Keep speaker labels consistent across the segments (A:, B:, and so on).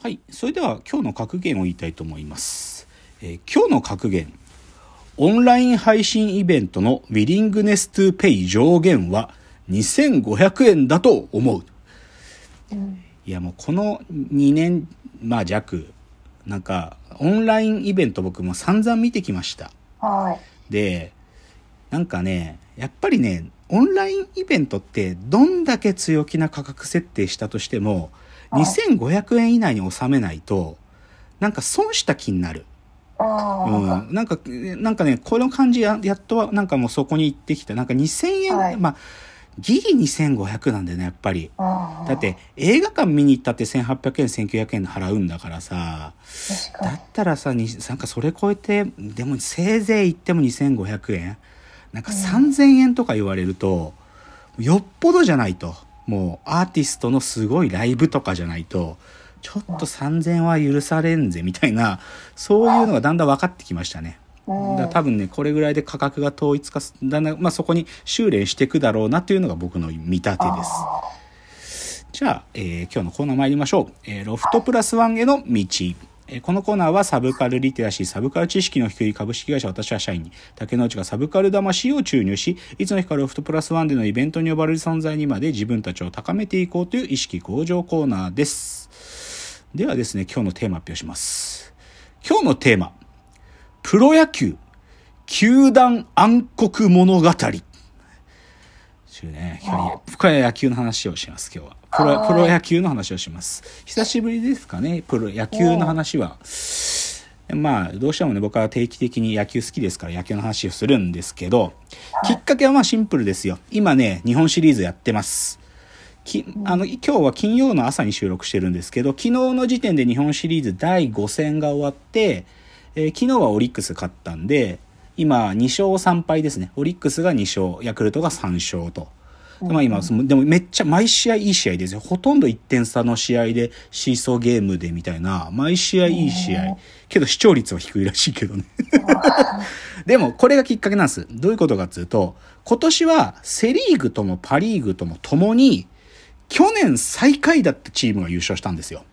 A: はい。それでは今日の格言を言いたいと思います。えー今日の格言。オンライン配信イベントのウィリングネストゥペイ上限は2500円だと思う。いやもうこの2年、まあ弱、なんかオンラインイベント僕も散々見てきました。
B: はい。
A: で、なんかね、やっぱりね、オンラインイベントってどんだけ強気な価格設定したとしても、
B: はい
A: 2500円以内に収めないと、なんか損した気になる。うん。なんか、なんかね、この感じや、やっとは、なんかもうそこに行ってきた。なんか2000円、
B: はい
A: まあ、ギリ2500なんだよね、やっぱり。だって、映画館見に行ったって1800円、1900円払うんだからさ、だったらさ、になんかそれ超えて、でもせいぜい行っても2500円なんか3000円とか言われると、よっぽどじゃないと。もうアーティストのすごいライブとかじゃないと、ちょっと3000は許されんぜ、みたいな、そういうのがだんだん分かってきましたね。だ多分ね、これぐらいで価格が統一化す、だんだん、まあそこに修練していくだろうなっていうのが僕の見立てです。じゃあ、えー今日のコーナー参りましょう。えーロフトプラスワンへの道。えーこのコーナーはサブカルリテラシー、サブカル知識の低い株式会社私は社員に、竹之内がサブカル魂を注入し、いつの日かロフトプラスワンでのイベントに呼ばれる存在にまで自分たちを高めていこうという意識向上コーナーです。ではですね、今日のテーマ発表します。今日のテーマ、プロ野球、球団暗黒物語。ちゅうね、今日これ野球の話をします、今日は。プロ
B: はい
A: プロ野球の話をします。久しぶりですかね、プロ野球の話は。まあ、どうしてもね、僕は定期的に野球好きですから野球の話をするんですけど、きっかけはまあシンプルですよ。今ね、日本シリーズやってます。きあの今日は金曜の朝に収録してるんですけど昨日の時点で日本シリーズ第5戦が終わって、えー昨日はオリックス勝ったんで今2勝3敗ですねオリックスが2勝ヤクルトが3勝と。まあ今、そのでもめっちゃ毎試合いい試合ですよ。ほとんど1点差の試合でシーソーゲームでみたいな、毎試合いい試合。けど視聴率は低いらしいけどね。でもこれがきっかけなんです。どういうことかっていうと、今年はセリーグともパリーグとも共に、去年最下位だったチームが優勝したんですよ。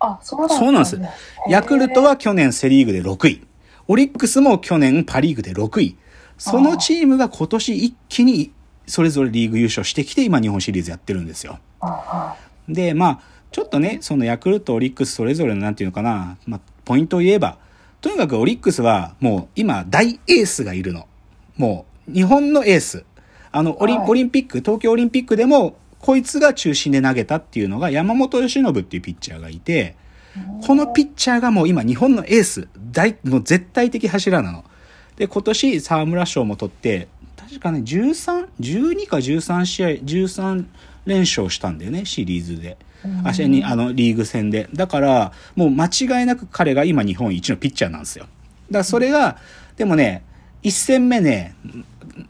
B: あ、そうなんです
A: そうなんです。ヤクルトは去年セリーグで6位。オリックスも去年パリーグで6位。そのチームが今年一気にそれぞれリーグ優勝してきて今日本シリーズやってるんですよ。
B: あ
A: で、まあ、ちょっとね、そのヤクルト、オリックスそれぞれのなんていうのかな、まあ、ポイントを言えば、とにかくオリックスはもう今大エースがいるの。もう日本のエース。あの、オリオリンピック、東京オリンピックでも、こいつが中心で投げたっていうのが山本由伸っていうピッチャーがいて、このピッチャーがもう今日本のエース、大、もう絶対的柱なの。で、今年沢村賞も取って、確かね、13、12か13試合、13連勝したんだよね、シリーズで。あ、試合に、あの、リーグ戦で。だから、もう間違いなく彼が今日本一のピッチャーなんですよ。だからそれが、でもね、1戦目ね、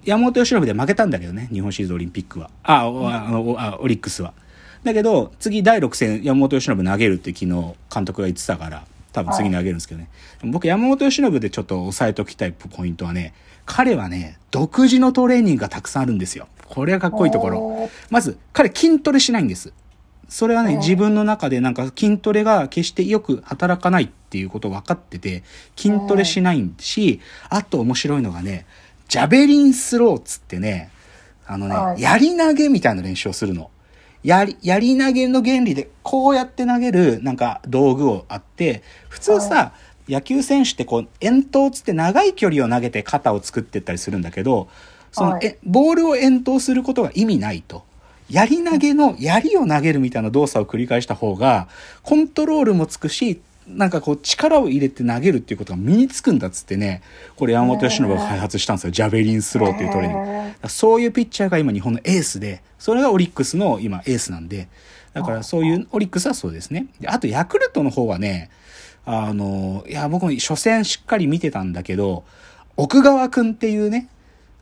A: 山本由伸で負けたんだけどね、日本シリーズオリンピックは。あ、おあの、おあオリックスは。だけど、次第6戦山本由伸投げるって昨日監督が言ってたから、多分次投げるんですけどね。僕山本由伸でちょっと押さえときたいポイントはね、彼はね、独自のトレーニングがたくさんあるんですよ。これがかっこいいところ。まず、彼筋トレしないんです。それはね、
B: うん
A: 自分の中でなんか筋トレが決してよく働かないっていうこと分かってて、筋トレしないし、あと面白いのがね、ジャベリンスローっつってね、あのね、
B: はい
A: やり投げみたいな練習をするの。やり、やり投げの原理で、こうやって投げる、なんか、道具をあって、普通さ、野球選手ってこう、遠投つって長い距離を投げて肩を作ってったりするんだけど、その、
B: はい
A: え、ボールを遠投することが意味ないと。やり投げの、槍を投げるみたいな動作を繰り返した方が、コントロールもつくし、なんかこう力を入れて投げるっていうことが身につくんだっつってね、これ山本由伸が開発したんですよ。ジャベリンスローっていうトレーニング。そういうピッチャーが今日本のエースで、それがオリックスの今エースなんで、だからそういう、オリックスはそうですね。であとヤクルトの方はね、あの、いや、僕も初戦しっかり見てたんだけど、奥川くんっていうね、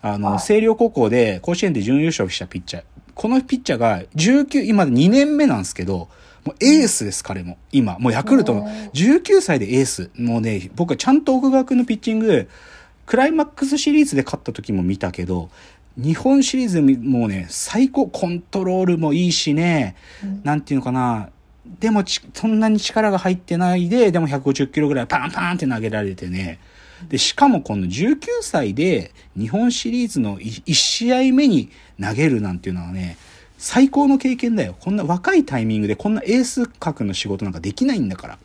A: あの、
B: はい
A: 星稜高校で甲子園で準優勝したピッチャー。このピッチャーが19、今2年目なんですけど、もうエースです、彼も。今。もうヤクルトの19歳でエース。もうね、僕はちゃんと奥川くんのピッチング、クライマックスシリーズで勝った時も見たけど、日本シリーズもうね、最高、コントロールもいいしね、なんていうのかな、でもち、そんなに力が入ってないで、でも150キロぐらいパンパンって投げられてね。で、しかもこの19歳で日本シリーズの1試合目に投げるなんていうのはね、最高の経験だよ。こんな若いタイミングでこんなエース格の仕事なんかできないんだから。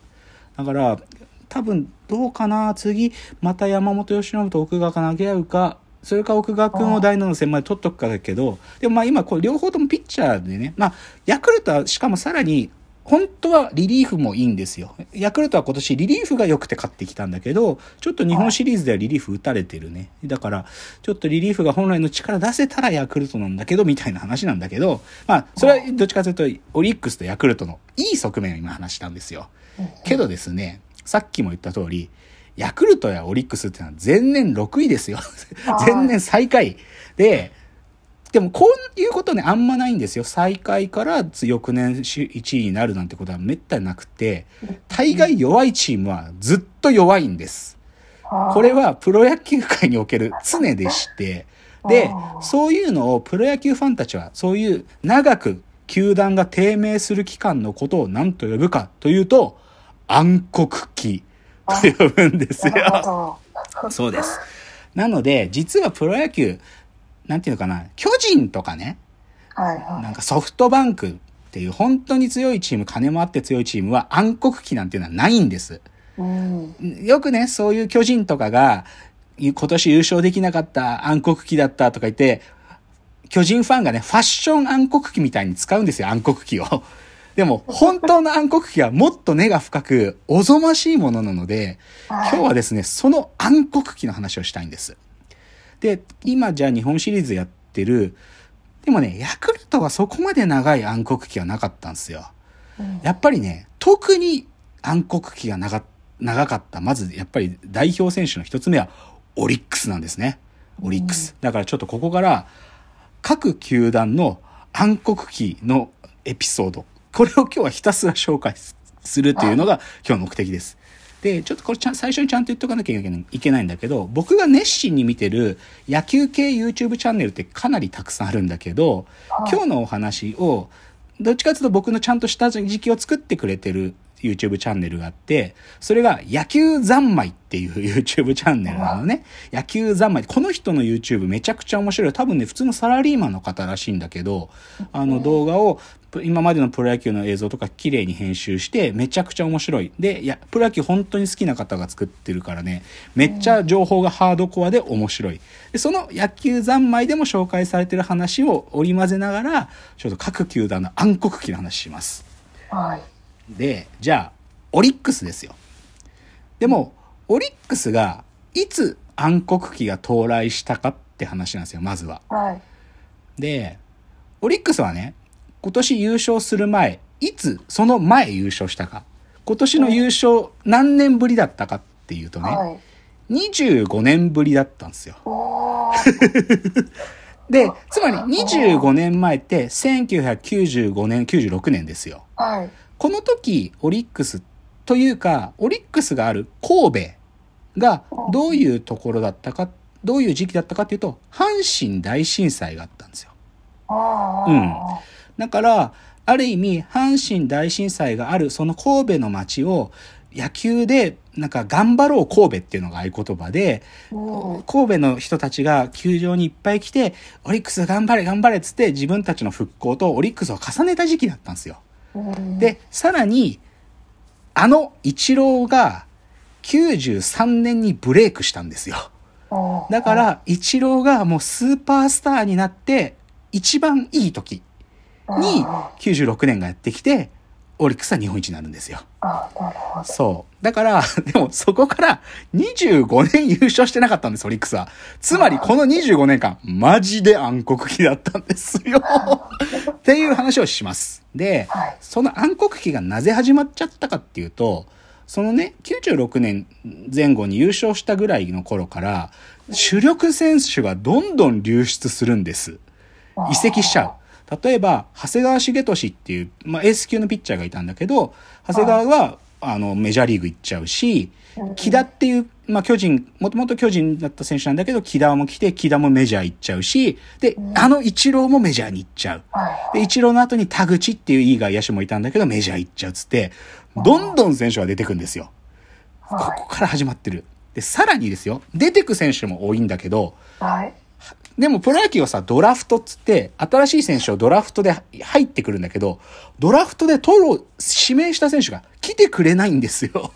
A: だから、多分どうかな次、また山本由伸と奥川が投げ合うか、それか奥川君を第7の戦まで取っとくかだけど、でもまあ今これ両方ともピッチャーでね、まあヤクルトはしかもさらに本当はリリーフもいいんですよ。ヤクルトは今年リリーフが良くて勝ってきたんだけど、ちょっと日本シリーズではリリーフ打たれてるね。だから、ちょっとリリーフが本来の力出せたらヤクルトなんだけど、みたいな話なんだけど、まあ、それはどっちかというと、オリックスとヤクルトのいい側面を今話したんですよ。けどですね、さっきも言った通り、ヤクルトやオリックスってのは前年6位ですよ。前年最下位。で、でもこういうことね、あんまないんですよ。最下位から翌年1位になるなんてことはめったになくて、大概弱いチームはずっと弱いんです。これはプロ野球界における常でして、で、そういうのをプロ野球ファンたちは、そういう長く球団が低迷する期間のことを何と呼ぶかというと、暗黒期と呼ぶんですよ。そうです。なので、実はプロ野球、なんていうのかな、巨人とかね、
B: はいはい、
A: なんかソフトバンクっていう本当に強いチーム、金もあって強いチームは暗黒期なんていうのはないんです。
B: うん、
A: よくね、そういう巨人とかが、今年優勝できなかった暗黒期だったとか言って、巨人ファンがね、ファッション暗黒期みたいに使うんですよ、暗黒期を。でも、本当の暗黒期はもっと根が深く、おぞましいものなので、今日はですね、その暗黒期の話をしたいんです。で、今じゃあ日本シリーズやってる、でもね、ヤクルトはそこまで長い暗黒期はなかったんですよ。
B: うん、
A: やっぱりね、特に暗黒期が長長かった。まず、やっぱり代表選手の一つ目は、オリックスなんですね。オリックス。だからちょっとここから、各球団の暗黒期のエピソード。これを今日はひたすら紹介するというのが今日の目的です。で、ちょっとこれちゃん最初にちゃんと言っとかなきゃいけないんだけど、僕が熱心に見てる野球系 YouTube チャンネルってかなりたくさんあるんだけど、今日のお話を、どっちかというと僕のちゃんとした時期を作ってくれてる YouTube チャンネルがあって、それが野球三昧っていう YouTube チャンネルなのね。野球三昧。この人の YouTube めちゃくちゃ面白い。多分ね、普通のサラリーマンの方らしいんだけど、あの動画を今までのプロ野球の映像とか綺麗に編集して、めちゃくちゃ面白い。で、いや、プロ野球本当に好きな方が作ってるからね、めっちゃ情報がハードコアで面白い。で、その野球三昧でも紹介されてる話を織り交ぜながら、ちょっと各球団の暗黒期の話します。
B: はい。
A: で、じゃあ、オリックスですよ。でも、オリックスがいつ暗黒期が到来したかって話なんですよ、まずは。
B: はい。
A: で、オリックスはね、今年優勝する前、いつその前優勝したか。今年の優勝何年ぶりだったかっていうとね、
B: はい。
A: 25年ぶりだったんですよ。で、つまり25年前って1995年、96年ですよ。
B: はい。
A: この時、オリックスというか、オリックスがある神戸がどういうところだったか、どういう時期だったかっていうと、阪神大震災があったんですよ。うんだから、ある意味、阪神大震災があるその神戸の街を野球でなんか頑張ろう神戸っていうのが合言葉で、
B: うん
A: 神戸の人たちが球場にいっぱい来て、オリックス頑張れ頑張れっつって自分たちの復興とオリックスを重ねた時期だったんですよ。
B: うん、
A: で、さらに、あのイチローが93年にブレイクしたんですよ。だか、ら、イチローがもうスーパースターになって、一番いい時に
B: あ
A: 96年がやってきて、オリックスは日本一になるんですよ。
B: あ、なるほど。
A: そう。だから、でもそこから25年優勝してなかったんです、オリックスは。つまりこの25年間、マジで暗黒期だったんですよ。っていう話をします。で、
B: はい。
A: その暗黒期がなぜ始まっちゃったかっていうと、そのね、96年前後に優勝したぐらいの頃から、主力選手がどんどん流出するんです。移籍しちゃう。例えば、長谷川茂俊っていう、まあ、エース級のピッチャーがいたんだけど、長谷川は、あの、メジャーリーグ行っちゃうし、木田っていうまあ巨人、もともと巨人だった選手なんだけど、木田も来て、木田もメジャー行っちゃうし、で、あの一郎もメジャーに行っちゃう。
B: はい。
A: で、一郎の後に田口っていういい外野手もいたんだけど、メジャー行っちゃうっつって、どんどん選手が出てくんですよ。こ
B: はい。
A: こから始まってる。で、さらにですよ、出てく選手も多いんだけど、
B: はい。
A: でもプロ野球はさ、ドラフトっつって、新しい選手をドラフトで入ってくるんだけど、ドラフトで取る、指名した選手が来てくれないんですよ。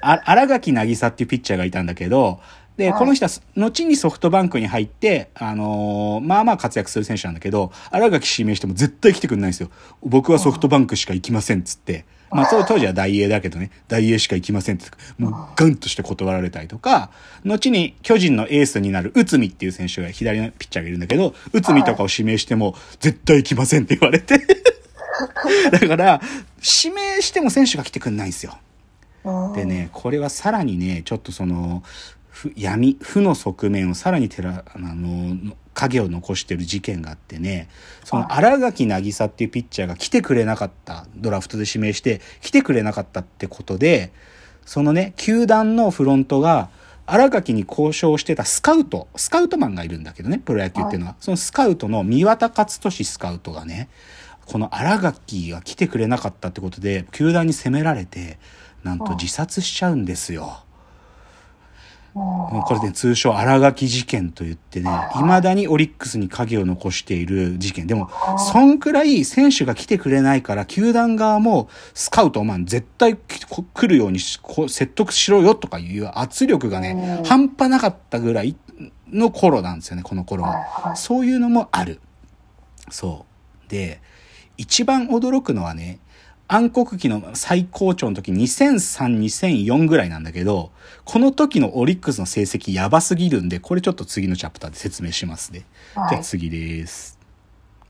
A: あ荒 垣渚っていうピッチャーがいたんだけど、で、
B: はい
A: この人は、後にソフトバンクに入って、あのーまあまあ活躍する選手なんだけど、荒垣指名しても絶対来てくれないんですよ。僕はソフトバンクしか行きませんっつって。まあ、当当時は大英だけどね、大英しか行きませんって、もうガンとして断られたりとか、後に巨人のエースになる内海っていう選手が左のピッチャーがいるんだけど、内海とかを指名しても絶対行きませんって言われて。だから、指名しても選手が来てくれないんですよ。
B: うん
A: でね、これはさらにね、ちょっとその、ふ闇、負の側面をさらに照ら、あの、影を残してる事件があってね、その荒垣渚っていうピッチャーが来てくれなかった、ドラフトで指名して来てくれなかったってことで、そのね、球団のフロントが、荒垣に交渉してたスカウト、スカウトマンがいるんだけどね、プロ野球っていうのは。そのスカウトの三輪勝利スカウトがね、この荒垣が来てくれなかったってことで、球団に責められて、なんと自殺しちゃうんですよ。
B: うん
A: これで通称荒垣事件と言ってね、未だにオリックスに影を残している事件。でも、そんくらい選手が来てくれないから、球団側もスカウトマン絶対来来るように説得しろよとかいう圧力がね、
B: うん
A: 半端なかったぐらいの頃なんですよね、この頃
B: は
A: そういうのもある。そう。で、一番驚くのはね、暗黒期の最高潮の時2003、2004ぐらいなんだけど、この時のオリックスの成績やばすぎるんで、これちょっと次のチャプターで説明しますね。
B: はい
A: じゃあ次です。